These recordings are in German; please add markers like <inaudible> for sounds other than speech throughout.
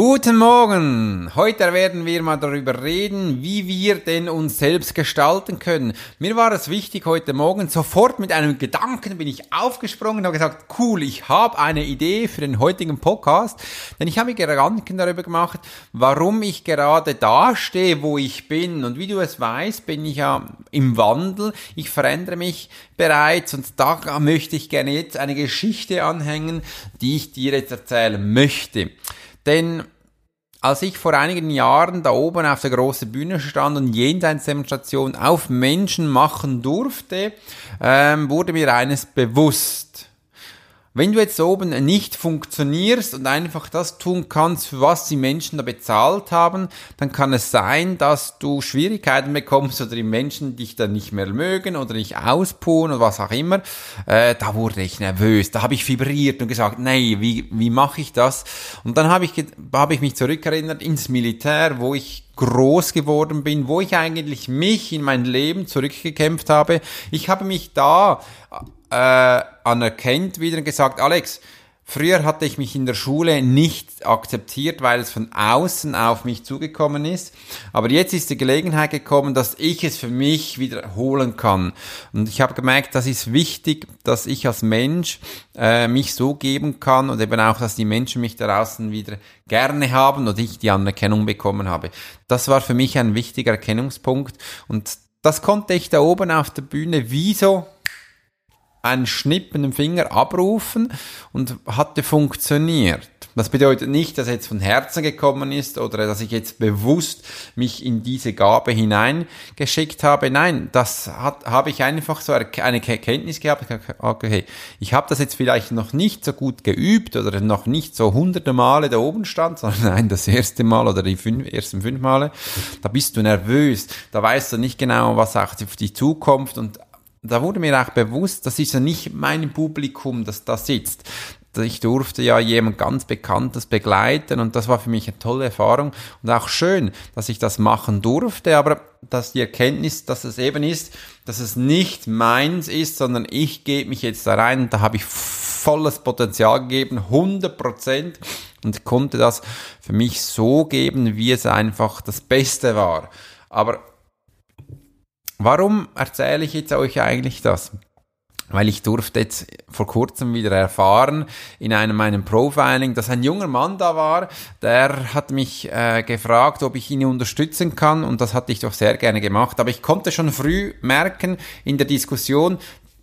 Guten Morgen! Heute werden wir mal darüber reden, wie wir denn uns selbst gestalten können. Mir war es wichtig, heute Morgen sofort mit einem Gedanken bin ich aufgesprungen und habe gesagt, cool, ich habe eine Idee für den heutigen Podcast, denn ich habe mir Gedanken darüber gemacht, warum ich gerade da stehe, wo ich bin. Und wie du es weißt, bin ich ja im Wandel, ich verändere mich bereits und da möchte ich gerne jetzt eine Geschichte anhängen, die ich dir jetzt erzählen möchte. Denn als ich vor einigen Jahren da oben auf der großen Bühne stand und Jenseitsdemonstration auf Menschen machen durfte, ähm, wurde mir eines bewusst. Wenn du jetzt oben nicht funktionierst und einfach das tun kannst, für was die Menschen da bezahlt haben, dann kann es sein, dass du Schwierigkeiten bekommst oder die Menschen dich dann nicht mehr mögen oder nicht auspuhen oder was auch immer. Äh, da wurde ich nervös, da habe ich vibriert und gesagt, nee, wie, wie mache ich das? Und dann habe ich, hab ich mich zurückerinnert ins Militär, wo ich groß geworden bin, wo ich eigentlich mich in mein Leben zurückgekämpft habe. Ich habe mich da äh, anerkennt wieder und gesagt, Alex, früher hatte ich mich in der Schule nicht akzeptiert, weil es von außen auf mich zugekommen ist. Aber jetzt ist die Gelegenheit gekommen, dass ich es für mich wiederholen kann. Und ich habe gemerkt, das ist wichtig, dass ich als Mensch äh, mich so geben kann und eben auch, dass die Menschen mich draußen wieder gerne haben und ich die Anerkennung bekommen habe. Das war für mich ein wichtiger Erkennungspunkt und das konnte ich da oben auf der Bühne wie so einen Schnippen im Finger abrufen und hatte funktioniert. Das bedeutet nicht, dass er jetzt von Herzen gekommen ist oder dass ich jetzt bewusst mich in diese Gabe hineingeschickt habe. Nein, das hat, habe ich einfach so eine Erkenntnis gehabt. Okay, ich habe das jetzt vielleicht noch nicht so gut geübt oder noch nicht so hunderte Male da oben stand, <laughs> sondern nein, das erste Mal oder die fünf, ersten fünf Male. Da bist du nervös, da weißt du nicht genau, was auf die Zukunft und da wurde mir auch bewusst, das ist ja nicht mein Publikum, das da sitzt. Ich durfte ja jemand ganz Bekanntes begleiten und das war für mich eine tolle Erfahrung und auch schön, dass ich das machen durfte, aber dass die Erkenntnis, dass es eben ist, dass es nicht meins ist, sondern ich gebe mich jetzt da rein und da habe ich volles Potenzial gegeben, 100 Prozent und konnte das für mich so geben, wie es einfach das Beste war. Aber Warum erzähle ich jetzt euch eigentlich das? Weil ich durfte jetzt vor kurzem wieder erfahren in einem meinem Profiling, dass ein junger Mann da war, der hat mich äh, gefragt, ob ich ihn unterstützen kann und das hatte ich doch sehr gerne gemacht. Aber ich konnte schon früh merken in der Diskussion,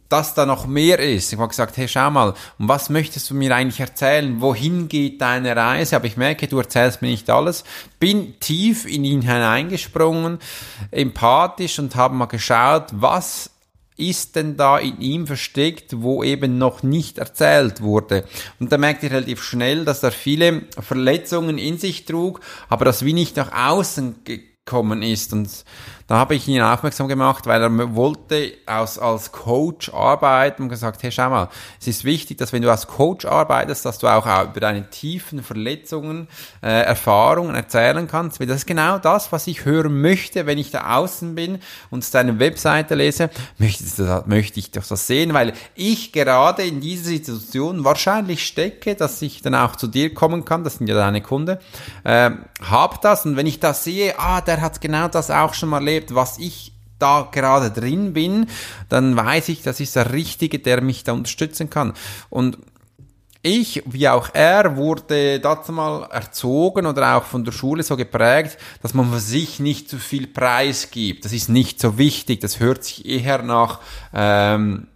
dass da noch mehr ist. Ich habe gesagt, hey, schau mal, um was möchtest du mir eigentlich erzählen? Wohin geht deine Reise? Aber ich merke, du erzählst mir nicht alles. Bin tief in ihn hineingesprungen, empathisch und habe mal geschaut, was ist denn da in ihm versteckt, wo eben noch nicht erzählt wurde. Und da merkte ich relativ schnell, dass er viele Verletzungen in sich trug, aber das wie nicht nach außen gekommen ist. Und da habe ich ihn aufmerksam gemacht, weil er wollte aus, als Coach arbeiten und gesagt, hey, schau mal, es ist wichtig, dass wenn du als Coach arbeitest, dass du auch über deine tiefen Verletzungen, äh, Erfahrungen erzählen kannst. Weil das ist genau das, was ich hören möchte, wenn ich da außen bin und deine Webseite lese, möchte, möchte ich doch das sehen, weil ich gerade in dieser Situation wahrscheinlich stecke, dass ich dann auch zu dir kommen kann, das sind ja deine Kunden, äh, hab das und wenn ich das sehe, ah, der hat genau das auch schon mal erlebt, erlebt, was ich da gerade drin bin, dann weiß ich, das ist der Richtige, der mich da unterstützen kann. Und ich, wie auch er, wurde dazu mal erzogen oder auch von der Schule so geprägt, dass man für sich nicht zu viel Preis gibt. Das ist nicht so wichtig. Das hört sich eher nach ähm,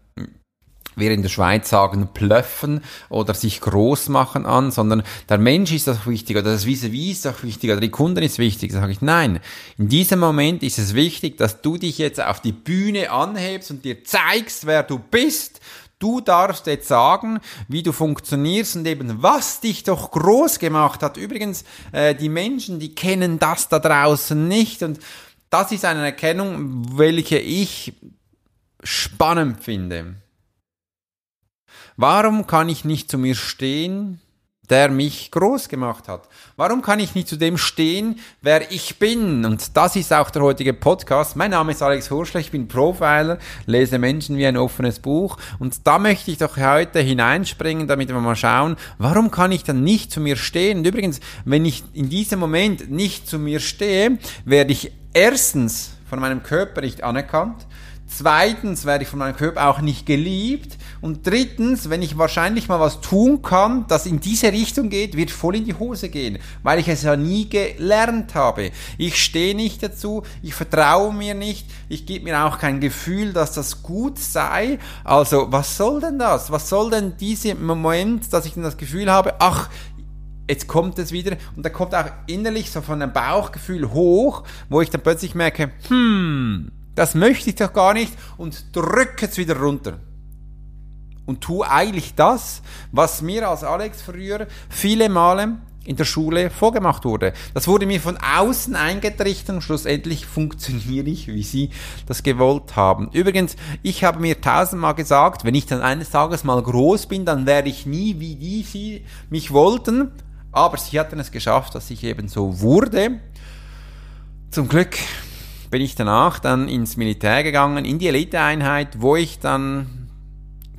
wir in der Schweiz sagen, plöffen oder sich groß machen an, sondern der Mensch ist auch wichtig oder das Vis-a-vis ist auch wichtig oder die Kunden ist wichtig. Da sage ich, nein, in diesem Moment ist es wichtig, dass du dich jetzt auf die Bühne anhebst und dir zeigst, wer du bist. Du darfst jetzt sagen, wie du funktionierst und eben was dich doch groß gemacht hat. Übrigens, äh, die Menschen, die kennen das da draußen nicht und das ist eine Erkennung, welche ich spannend finde. Warum kann ich nicht zu mir stehen, der mich groß gemacht hat? Warum kann ich nicht zu dem stehen, wer ich bin? Und das ist auch der heutige Podcast. Mein Name ist Alex Hurschler, ich bin Profiler, lese Menschen wie ein offenes Buch. Und da möchte ich doch heute hineinspringen, damit wir mal schauen, warum kann ich dann nicht zu mir stehen? Und übrigens, wenn ich in diesem Moment nicht zu mir stehe, werde ich erstens von meinem Körper nicht anerkannt. Zweitens werde ich von meinem Körper auch nicht geliebt. Und drittens, wenn ich wahrscheinlich mal was tun kann, das in diese Richtung geht, wird voll in die Hose gehen, weil ich es ja nie gelernt habe. Ich stehe nicht dazu, ich vertraue mir nicht, ich gebe mir auch kein Gefühl, dass das gut sei. Also, was soll denn das? Was soll denn dieser Moment, dass ich dann das Gefühl habe, ach, jetzt kommt es wieder und da kommt auch innerlich so von einem Bauchgefühl hoch, wo ich dann plötzlich merke, hm, das möchte ich doch gar nicht und drücke es wieder runter. Und tu eigentlich das, was mir als Alex früher viele Male in der Schule vorgemacht wurde. Das wurde mir von außen eingetrichtert und schlussendlich funktioniere ich, wie sie das gewollt haben. Übrigens, ich habe mir tausendmal gesagt, wenn ich dann eines Tages mal groß bin, dann werde ich nie wie die sie mich wollten. Aber sie hatten es geschafft, dass ich eben so wurde. Zum Glück bin ich danach dann ins Militär gegangen, in die Eliteeinheit, wo ich dann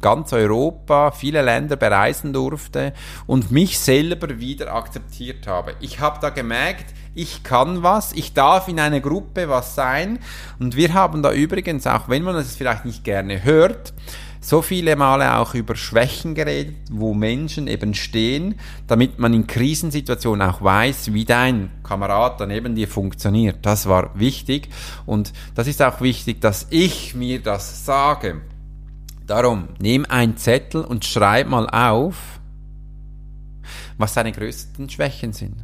ganz Europa, viele Länder bereisen durfte und mich selber wieder akzeptiert habe. Ich habe da gemerkt, ich kann was, ich darf in einer Gruppe was sein und wir haben da übrigens, auch wenn man es vielleicht nicht gerne hört, so viele Male auch über Schwächen geredet, wo Menschen eben stehen, damit man in Krisensituationen auch weiß, wie dein Kamerad daneben dir funktioniert. Das war wichtig und das ist auch wichtig, dass ich mir das sage. Darum, nimm einen Zettel und schreib mal auf, was deine größten Schwächen sind.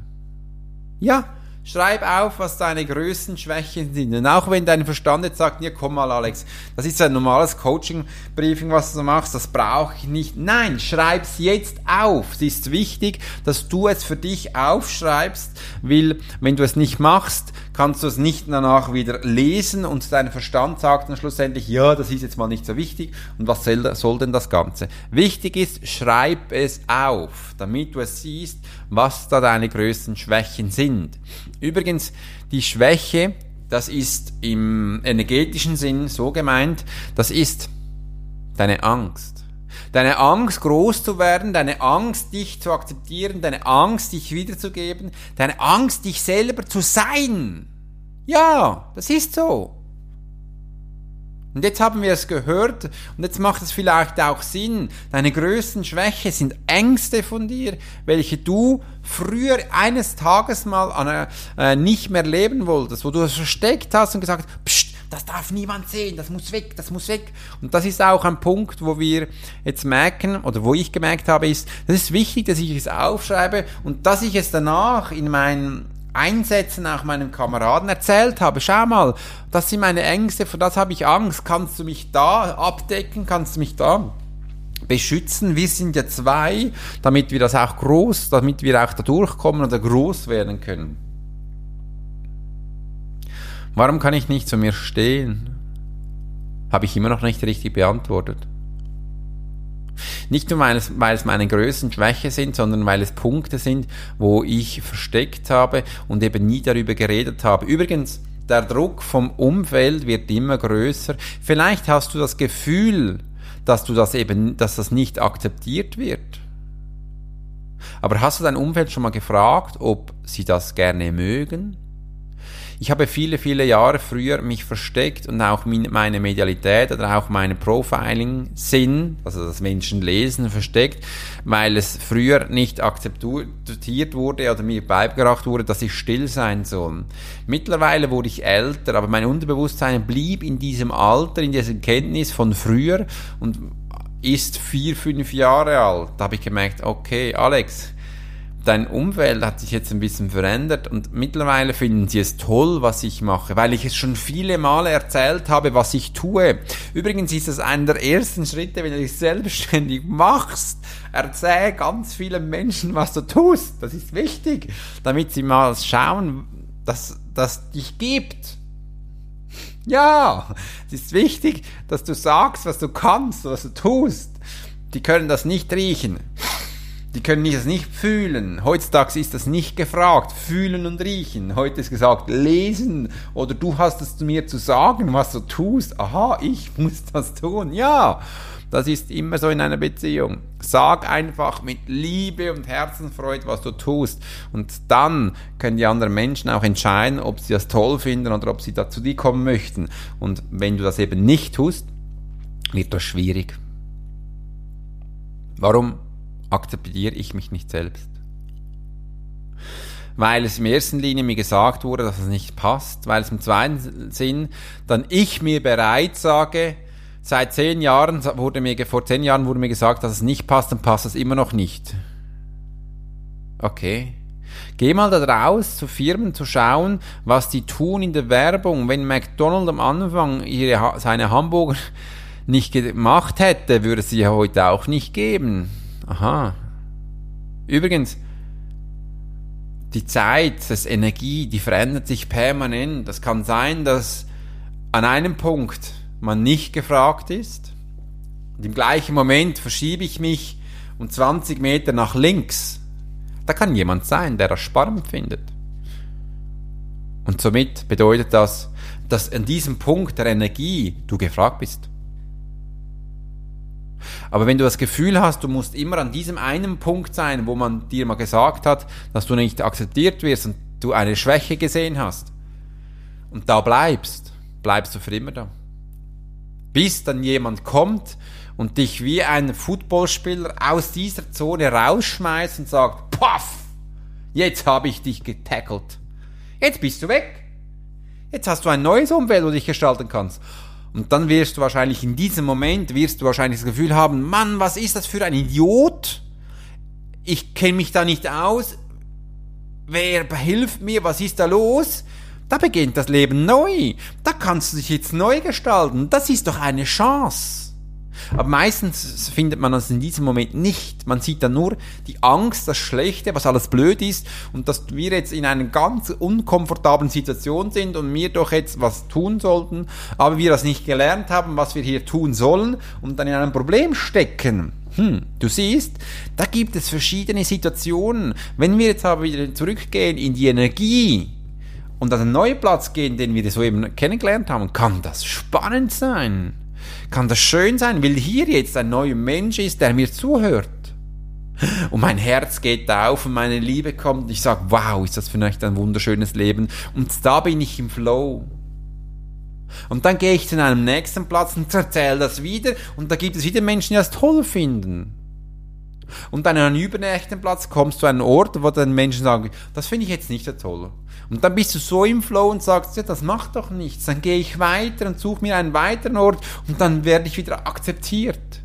Ja, Schreib auf, was deine größten Schwächen sind. Und auch wenn dein Verstand jetzt sagt, ja komm mal Alex, das ist ein normales Coaching-Briefing, was du machst, das brauche ich nicht. Nein, schreib's jetzt auf. Es ist wichtig, dass du es für dich aufschreibst, weil wenn du es nicht machst, kannst du es nicht danach wieder lesen und dein Verstand sagt dann schlussendlich, ja, das ist jetzt mal nicht so wichtig und was soll denn das Ganze? Wichtig ist, schreib es auf, damit du es siehst, was da deine größten Schwächen sind. Übrigens, die Schwäche, das ist im energetischen Sinn so gemeint, das ist deine Angst. Deine Angst, groß zu werden, deine Angst, dich zu akzeptieren, deine Angst, dich wiederzugeben, deine Angst, dich selber zu sein. Ja, das ist so. Und jetzt haben wir es gehört und jetzt macht es vielleicht auch Sinn. Deine größten Schwäche sind Ängste von dir, welche du früher eines Tages mal an, äh, nicht mehr leben wolltest, wo du es versteckt hast und gesagt, Psst, das darf niemand sehen, das muss weg, das muss weg. Und das ist auch ein Punkt, wo wir jetzt merken, oder wo ich gemerkt habe, ist, das ist wichtig, dass ich es aufschreibe und dass ich es danach in mein Einsätzen auch meinem Kameraden erzählt habe. Schau mal, das sind meine Ängste, vor das habe ich Angst. Kannst du mich da abdecken? Kannst du mich da beschützen? Wir sind ja zwei, damit wir das auch groß, damit wir auch da durchkommen oder groß werden können. Warum kann ich nicht zu mir stehen? Habe ich immer noch nicht richtig beantwortet. Nicht nur, weil es, weil es meine größten Schwäche sind, sondern weil es Punkte sind, wo ich versteckt habe und eben nie darüber geredet habe. Übrigens, der Druck vom Umfeld wird immer größer. Vielleicht hast du das Gefühl, dass du das eben, dass das nicht akzeptiert wird. Aber hast du dein Umfeld schon mal gefragt, ob sie das gerne mögen? Ich habe viele, viele Jahre früher mich versteckt und auch meine Medialität oder auch meine Profiling-Sinn, also das Menschen lesen, versteckt, weil es früher nicht akzeptiert wurde oder mir beigebracht wurde, dass ich still sein soll. Mittlerweile wurde ich älter, aber mein Unterbewusstsein blieb in diesem Alter, in dieser Kenntnis von früher und ist vier, fünf Jahre alt. Da habe ich gemerkt, okay, Alex, dein Umfeld hat sich jetzt ein bisschen verändert und mittlerweile finden sie es toll, was ich mache, weil ich es schon viele Male erzählt habe, was ich tue. Übrigens ist es einer der ersten Schritte, wenn du dich selbstständig machst. Erzähl ganz vielen Menschen, was du tust. Das ist wichtig, damit sie mal schauen, dass das dich gibt. Ja, es ist wichtig, dass du sagst, was du kannst, was du tust. Die können das nicht riechen. Die können das nicht fühlen. Heutzutage ist das nicht gefragt. Fühlen und riechen. Heute ist gesagt, lesen. Oder du hast es mir zu sagen, was du tust. Aha, ich <laughs> muss das tun. Ja, das ist immer so in einer Beziehung. Sag einfach mit Liebe und Herzensfreude, was du tust. Und dann können die anderen Menschen auch entscheiden, ob sie das toll finden oder ob sie da zu dir kommen möchten. Und wenn du das eben nicht tust, wird das schwierig. Warum? Akzeptiere ich mich nicht selbst. Weil es in erster Linie mir gesagt wurde, dass es nicht passt, weil es im zweiten Sinn dann ich mir bereit sage, seit zehn Jahren wurde mir, vor zehn Jahren wurde mir gesagt, dass es nicht passt, dann passt es immer noch nicht. Okay. Geh mal da raus zu Firmen zu schauen, was die tun in der Werbung. Wenn McDonald's am Anfang ihre, seine Hamburger <laughs> nicht gemacht hätte, würde es sie heute auch nicht geben. Aha. Übrigens, die Zeit, das Energie, die verändert sich permanent. Das kann sein, dass an einem Punkt man nicht gefragt ist. Und im gleichen Moment verschiebe ich mich um 20 Meter nach links. Da kann jemand sein, der das spannend findet. Und somit bedeutet das, dass an diesem Punkt der Energie du gefragt bist. Aber wenn du das Gefühl hast, du musst immer an diesem einen Punkt sein, wo man dir mal gesagt hat, dass du nicht akzeptiert wirst und du eine Schwäche gesehen hast, und da bleibst, bleibst du für immer da. Bis dann jemand kommt und dich wie ein Footballspieler aus dieser Zone rausschmeißt und sagt, paff, jetzt habe ich dich getackelt. Jetzt bist du weg. Jetzt hast du ein neues Umfeld, wo du dich gestalten kannst. Und dann wirst du wahrscheinlich in diesem Moment, wirst du wahrscheinlich das Gefühl haben, Mann, was ist das für ein Idiot? Ich kenne mich da nicht aus. Wer hilft mir? Was ist da los? Da beginnt das Leben neu. Da kannst du dich jetzt neu gestalten. Das ist doch eine Chance. Aber meistens findet man das in diesem Moment nicht. Man sieht dann nur die Angst, das Schlechte, was alles blöd ist und dass wir jetzt in einer ganz unkomfortablen Situation sind und wir doch jetzt was tun sollten, aber wir das nicht gelernt haben, was wir hier tun sollen und dann in einem Problem stecken. Hm, du siehst, da gibt es verschiedene Situationen. Wenn wir jetzt aber wieder zurückgehen in die Energie, und an einen neuen Platz gehen, den wir soeben kennengelernt haben, kann das spannend sein kann das schön sein, weil hier jetzt ein neuer Mensch ist, der mir zuhört. Und mein Herz geht auf und meine Liebe kommt und ich sage, wow, ist das vielleicht ein wunderschönes Leben. Und da bin ich im Flow. Und dann gehe ich zu einem nächsten Platz und erzähle das wieder und da gibt es wieder Menschen, die das toll finden. Und dann an einem übernächsten Platz kommst du an einen Ort, wo dann Menschen sagen, das finde ich jetzt nicht so toll. Und dann bist du so im Flow und sagst, ja, das macht doch nichts. Dann gehe ich weiter und suche mir einen weiteren Ort und dann werde ich wieder akzeptiert.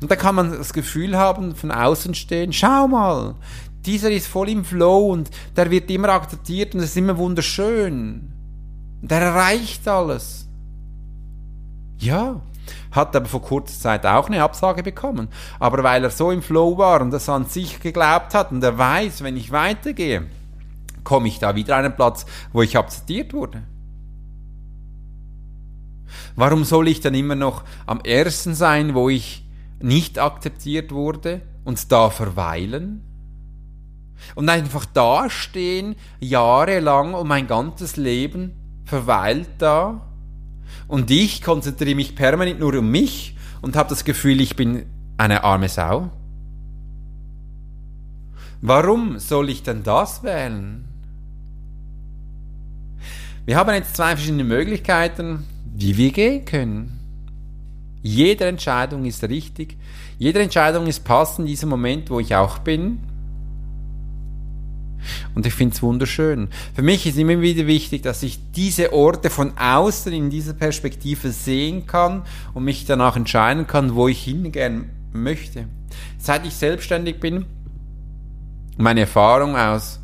Und da kann man das Gefühl haben, von außen stehen, schau mal, dieser ist voll im Flow und der wird immer akzeptiert und es ist immer wunderschön. Der erreicht alles. Ja, hat aber vor kurzer Zeit auch eine Absage bekommen. Aber weil er so im Flow war und das an sich geglaubt hat und er weiß, wenn ich weitergehe, komme ich da wieder an einen Platz, wo ich akzeptiert wurde. Warum soll ich dann immer noch am ersten sein, wo ich nicht akzeptiert wurde und da verweilen? Und einfach dastehen, jahrelang und mein ganzes Leben verweilt da? Und ich konzentriere mich permanent nur um mich und habe das Gefühl, ich bin eine arme Sau? Warum soll ich denn das wählen? Wir haben jetzt zwei verschiedene Möglichkeiten, wie wir gehen können. Jede Entscheidung ist richtig. Jede Entscheidung ist passend in diesem Moment, wo ich auch bin. Und ich finde es wunderschön. Für mich ist immer wieder wichtig, dass ich diese Orte von außen in dieser Perspektive sehen kann und mich danach entscheiden kann, wo ich hingehen möchte. Seit ich selbstständig bin, meine Erfahrung aus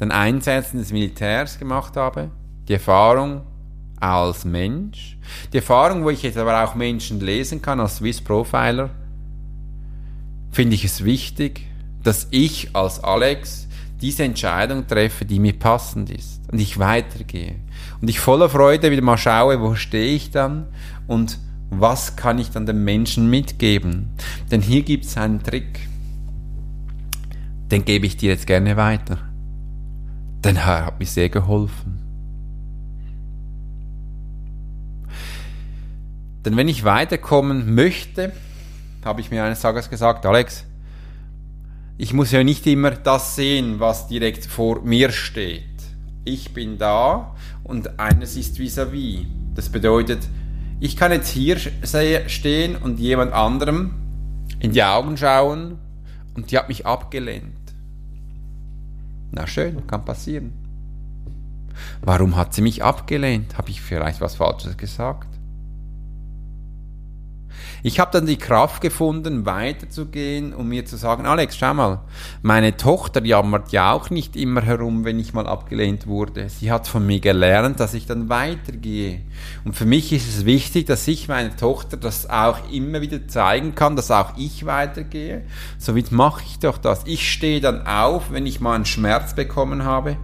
den Einsätzen des Militärs gemacht habe, die Erfahrung als Mensch, die Erfahrung, wo ich jetzt aber auch Menschen lesen kann als Swiss Profiler, finde ich es wichtig, dass ich als Alex diese Entscheidung treffe, die mir passend ist und ich weitergehe. Und ich voller Freude wieder mal schaue, wo stehe ich dann und was kann ich dann den Menschen mitgeben. Denn hier gibt es einen Trick. den gebe ich dir jetzt gerne weiter. Denn Herr hat mir sehr geholfen. Denn wenn ich weiterkommen möchte, habe ich mir eines Tages gesagt, Alex, ich muss ja nicht immer das sehen, was direkt vor mir steht. Ich bin da und eines ist vis-à-vis. -vis. Das bedeutet, ich kann jetzt hier stehen und jemand anderem in die Augen schauen und die hat mich abgelehnt. Na schön, kann passieren. Warum hat sie mich abgelehnt? Habe ich vielleicht was Falsches gesagt? Ich habe dann die Kraft gefunden, weiterzugehen und mir zu sagen, Alex, schau mal, meine Tochter jammert ja auch nicht immer herum, wenn ich mal abgelehnt wurde. Sie hat von mir gelernt, dass ich dann weitergehe. Und für mich ist es wichtig, dass ich meiner Tochter das auch immer wieder zeigen kann, dass auch ich weitergehe. Somit mache ich doch das. Ich stehe dann auf, wenn ich mal einen Schmerz bekommen habe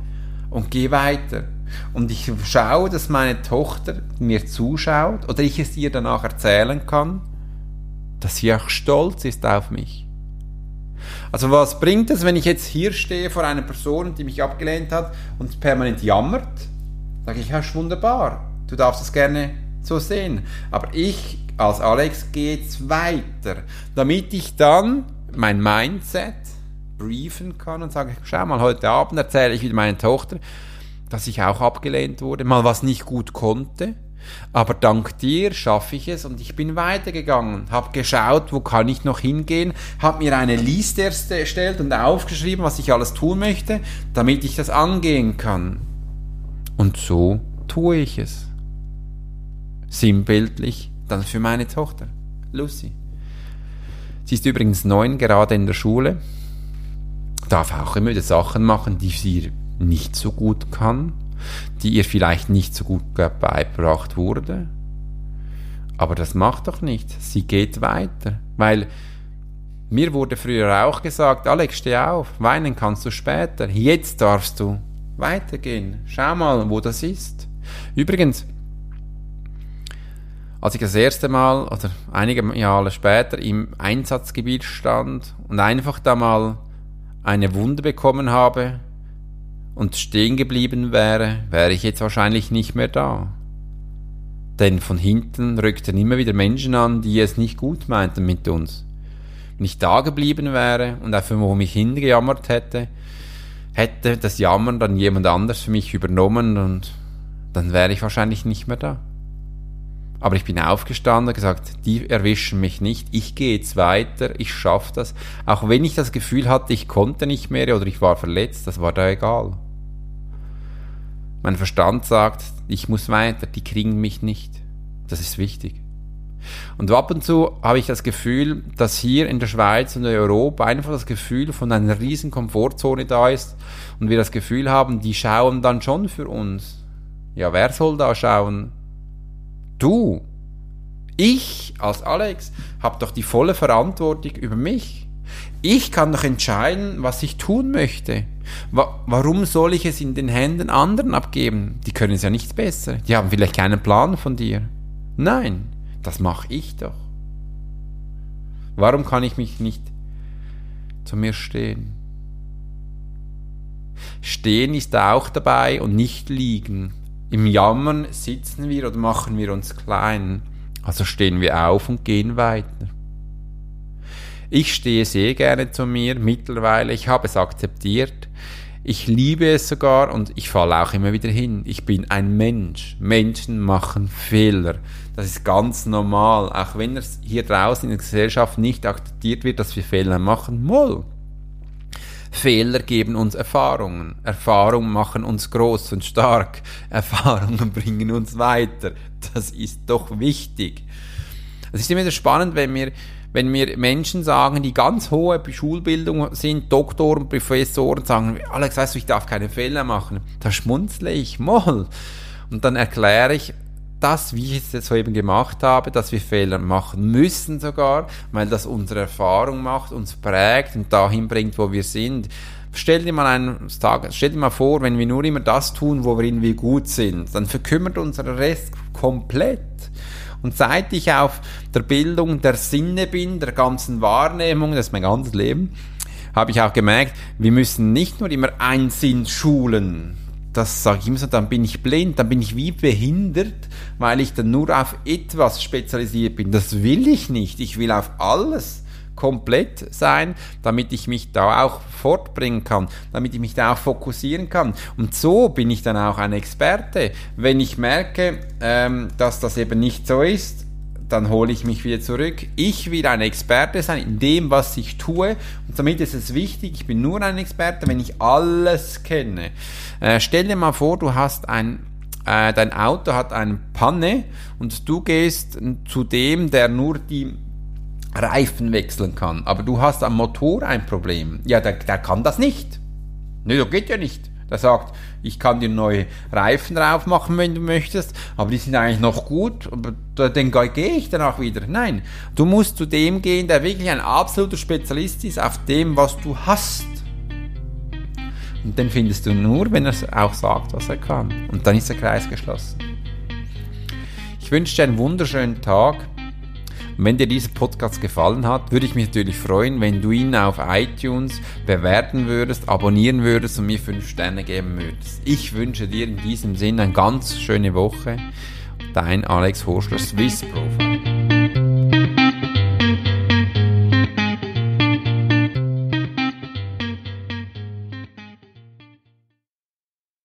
und gehe weiter. Und ich schaue, dass meine Tochter mir zuschaut oder ich es ihr danach erzählen kann dass sie auch stolz ist auf mich. Also was bringt es, wenn ich jetzt hier stehe vor einer Person, die mich abgelehnt hat und permanent jammert? Sage ich, ja, ist wunderbar. Du darfst es gerne so sehen. Aber ich als Alex gehe jetzt weiter, damit ich dann mein Mindset briefen kann und sage, schau mal, heute Abend erzähle ich wieder meiner Tochter, dass ich auch abgelehnt wurde, mal was nicht gut konnte aber dank dir schaffe ich es und ich bin weitergegangen, habe geschaut, wo kann ich noch hingehen, habe mir eine Liste erstellt und aufgeschrieben, was ich alles tun möchte, damit ich das angehen kann. Und so tue ich es. Sinnbildlich dann für meine Tochter, Lucy. Sie ist übrigens neun, gerade in der Schule, darf auch immer wieder Sachen machen, die sie nicht so gut kann die ihr vielleicht nicht so gut beigebracht wurde. Aber das macht doch nichts. Sie geht weiter. Weil mir wurde früher auch gesagt, Alex, steh auf, weinen kannst du später. Jetzt darfst du weitergehen. Schau mal, wo das ist. Übrigens, als ich das erste Mal oder einige Jahre später im Einsatzgebiet stand und einfach da mal eine Wunde bekommen habe, und stehen geblieben wäre, wäre ich jetzt wahrscheinlich nicht mehr da. Denn von hinten rückten immer wieder Menschen an, die es nicht gut meinten mit uns. Wenn ich da geblieben wäre und einfach wo mich hingejammert hätte, hätte das Jammern dann jemand anders für mich übernommen und dann wäre ich wahrscheinlich nicht mehr da. Aber ich bin aufgestanden und gesagt, die erwischen mich nicht, ich gehe jetzt weiter, ich schaffe das. Auch wenn ich das Gefühl hatte, ich konnte nicht mehr oder ich war verletzt, das war da egal. Mein Verstand sagt, ich muss weiter, die kriegen mich nicht. Das ist wichtig. Und ab und zu habe ich das Gefühl, dass hier in der Schweiz und in Europa einfach das Gefühl von einer riesen Komfortzone da ist und wir das Gefühl haben, die schauen dann schon für uns. Ja, wer soll da schauen? Du. Ich als Alex habe doch die volle Verantwortung über mich. Ich kann doch entscheiden, was ich tun möchte. Warum soll ich es in den Händen anderen abgeben? Die können es ja nicht besser. Die haben vielleicht keinen Plan von dir. Nein, das mache ich doch. Warum kann ich mich nicht zu mir stehen? Stehen ist auch dabei und nicht liegen. Im Jammern sitzen wir oder machen wir uns klein. Also stehen wir auf und gehen weiter. Ich stehe sehr gerne zu mir mittlerweile. Ich habe es akzeptiert. Ich liebe es sogar und ich falle auch immer wieder hin. Ich bin ein Mensch. Menschen machen Fehler. Das ist ganz normal. Auch wenn es hier draußen in der Gesellschaft nicht akzeptiert wird, dass wir Fehler machen. Moll. Fehler geben uns Erfahrungen. Erfahrungen machen uns groß und stark. Erfahrungen <laughs> bringen uns weiter. Das ist doch wichtig. Es ist immer wieder spannend, wenn wir wenn mir Menschen sagen, die ganz hohe Schulbildung sind, Doktoren, Professoren, sagen, Alex, weißt du, ich darf keine Fehler machen. Da schmunzle ich mal. Und dann erkläre ich, das, wie ich es jetzt soeben gemacht habe, dass wir Fehler machen müssen sogar, weil das unsere Erfahrung macht, uns prägt und dahin bringt, wo wir sind. Stell dir mal einen Tag, stell dir mal vor, wenn wir nur immer das tun, worin wir gut sind, dann verkümmert unser Rest komplett. Und seit ich auf der Bildung der Sinne bin, der ganzen Wahrnehmung, das ist mein ganzes Leben, habe ich auch gemerkt, wir müssen nicht nur immer einen Sinn schulen. Das sage ich immer so, dann bin ich blind, dann bin ich wie behindert, weil ich dann nur auf etwas spezialisiert bin. Das will ich nicht. Ich will auf alles komplett sein, damit ich mich da auch fortbringen kann, damit ich mich da auch fokussieren kann. Und so bin ich dann auch ein Experte. Wenn ich merke, ähm, dass das eben nicht so ist, dann hole ich mich wieder zurück. Ich will ein Experte sein in dem, was ich tue. Und damit ist es wichtig, ich bin nur ein Experte, wenn ich alles kenne. Äh, stell dir mal vor, du hast ein äh, dein Auto hat eine Panne und du gehst zu dem, der nur die Reifen wechseln kann. Aber du hast am Motor ein Problem. Ja, der, der kann das nicht. Ne, das geht ja nicht. Der sagt, ich kann dir neue Reifen drauf machen, wenn du möchtest, aber die sind eigentlich noch gut, aber dann gehe ich danach wieder. Nein, du musst zu dem gehen, der wirklich ein absoluter Spezialist ist auf dem, was du hast. Und den findest du nur, wenn er auch sagt, was er kann. Und dann ist der Kreis geschlossen. Ich wünsche dir einen wunderschönen Tag. Und wenn dir dieser Podcast gefallen hat, würde ich mich natürlich freuen, wenn du ihn auf iTunes bewerten würdest, abonnieren würdest und mir 5 Sterne geben würdest. Ich wünsche dir in diesem Sinne eine ganz schöne Woche. Dein Alex Horschler, Swiss Profile.